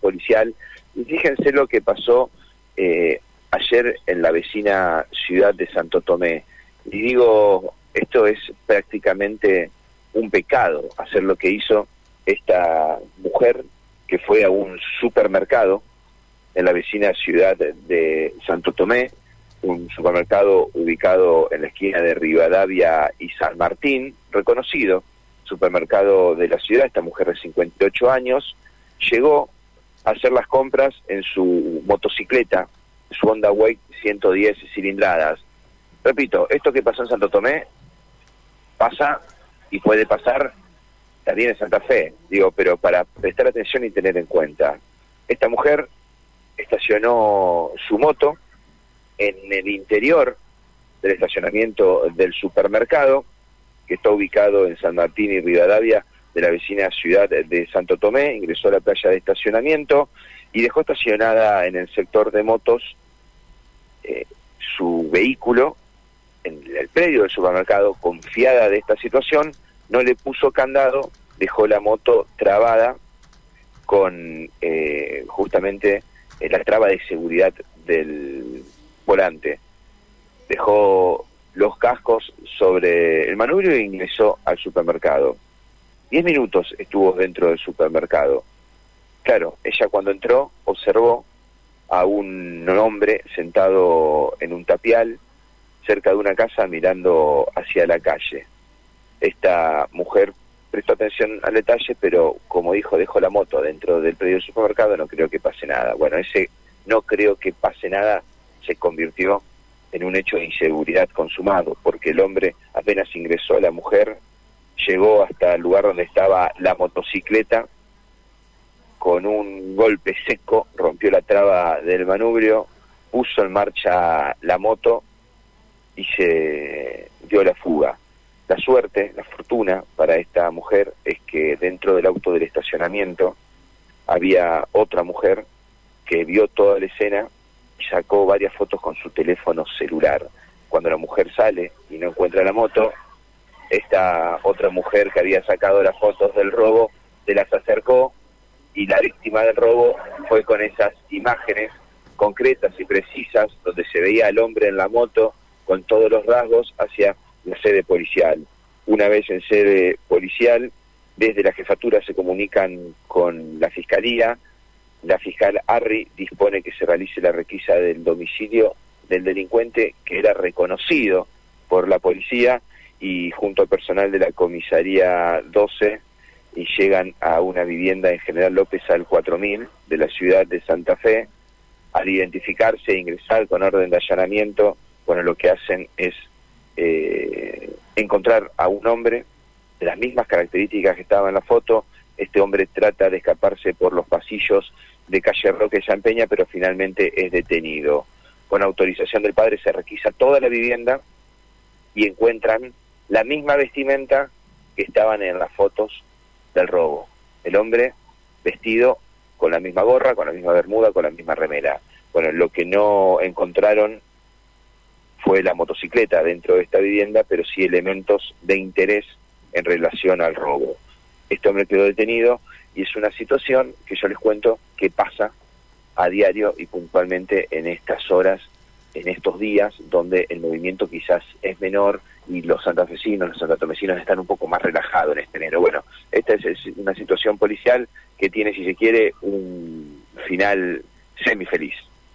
policial. Y fíjense lo que pasó eh, ayer en la vecina ciudad de Santo Tomé. Y digo, esto es prácticamente un pecado, hacer lo que hizo esta mujer que fue a un supermercado en la vecina ciudad de Santo Tomé, un supermercado ubicado en la esquina de Rivadavia y San Martín, reconocido supermercado de la ciudad, esta mujer de 58 años, llegó hacer las compras en su motocicleta, su Honda Wake 110 cilindradas. Repito, esto que pasó en Santo Tomé pasa y puede pasar también en Santa Fe, digo, pero para prestar atención y tener en cuenta. Esta mujer estacionó su moto en el interior del estacionamiento del supermercado, que está ubicado en San Martín y Rivadavia, de la vecina ciudad de Santo Tomé, ingresó a la playa de estacionamiento y dejó estacionada en el sector de motos eh, su vehículo en el predio del supermercado, confiada de esta situación, no le puso candado, dejó la moto trabada con eh, justamente eh, la traba de seguridad del volante. Dejó los cascos sobre el manubrio e ingresó al supermercado. Diez minutos estuvo dentro del supermercado. Claro, ella cuando entró observó a un hombre sentado en un tapial cerca de una casa mirando hacia la calle. Esta mujer prestó atención al detalle, pero como dijo, dejó la moto dentro del predio del supermercado, no creo que pase nada. Bueno, ese no creo que pase nada se convirtió en un hecho de inseguridad consumado, porque el hombre apenas ingresó, la mujer llegó hasta el lugar donde estaba la motocicleta, con un golpe seco rompió la traba del manubrio, puso en marcha la moto y se dio la fuga. La suerte, la fortuna para esta mujer es que dentro del auto del estacionamiento había otra mujer que vio toda la escena sacó varias fotos con su teléfono celular. Cuando la mujer sale y no encuentra la moto, otra mujer que había sacado las fotos del robo se las acercó y la víctima del robo fue con esas imágenes concretas y precisas donde se veía al hombre en la moto con todos los rasgos hacia la sede policial. Una vez en sede policial, desde la jefatura se comunican con la fiscalía, la fiscal Arri dispone que se realice la requisa del domicilio del delincuente que era reconocido por la policía y junto al personal de la comisaría 12 y llegan a una vivienda en General López al 4000 de la ciudad de Santa Fe. Al identificarse e ingresar con orden de allanamiento, bueno, lo que hacen es eh, encontrar a un hombre de las mismas características que estaba en la foto. Este hombre trata de escaparse por los pasillos de calle Roque Peña, pero finalmente es detenido. Con autorización del padre se requisa toda la vivienda y encuentran la misma vestimenta que estaban en las fotos del robo. El hombre vestido con la misma gorra, con la misma bermuda, con la misma remera. Bueno, lo que no encontraron fue la motocicleta dentro de esta vivienda, pero sí elementos de interés en relación al robo. Este hombre quedó detenido y es una situación que yo les cuento que pasa a diario y puntualmente en estas horas, en estos días, donde el movimiento quizás es menor y los santafesinos, los santatomecinos están un poco más relajados en este enero. Bueno, esta es una situación policial que tiene, si se quiere, un final semi feliz.